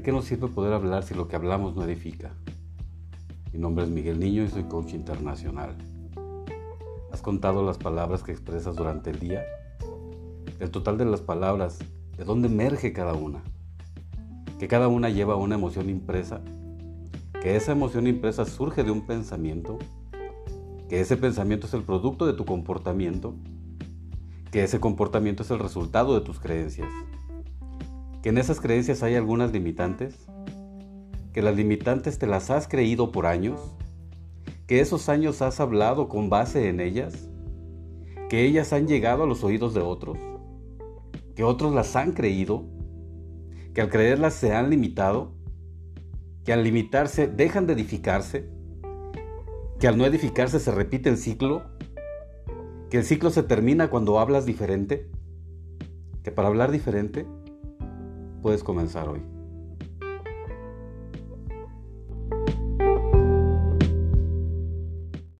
¿De qué nos sirve poder hablar si lo que hablamos no edifica? Mi nombre es Miguel Niño y soy coach internacional. ¿Has contado las palabras que expresas durante el día? El total de las palabras, ¿de dónde emerge cada una? Que cada una lleva una emoción impresa, que esa emoción impresa surge de un pensamiento, que ese pensamiento es el producto de tu comportamiento, que ese comportamiento es el resultado de tus creencias que en esas creencias hay algunas limitantes, que las limitantes te las has creído por años, que esos años has hablado con base en ellas, que ellas han llegado a los oídos de otros, que otros las han creído, que al creerlas se han limitado, que al limitarse dejan de edificarse, que al no edificarse se repite el ciclo, que el ciclo se termina cuando hablas diferente, que para hablar diferente puedes comenzar hoy.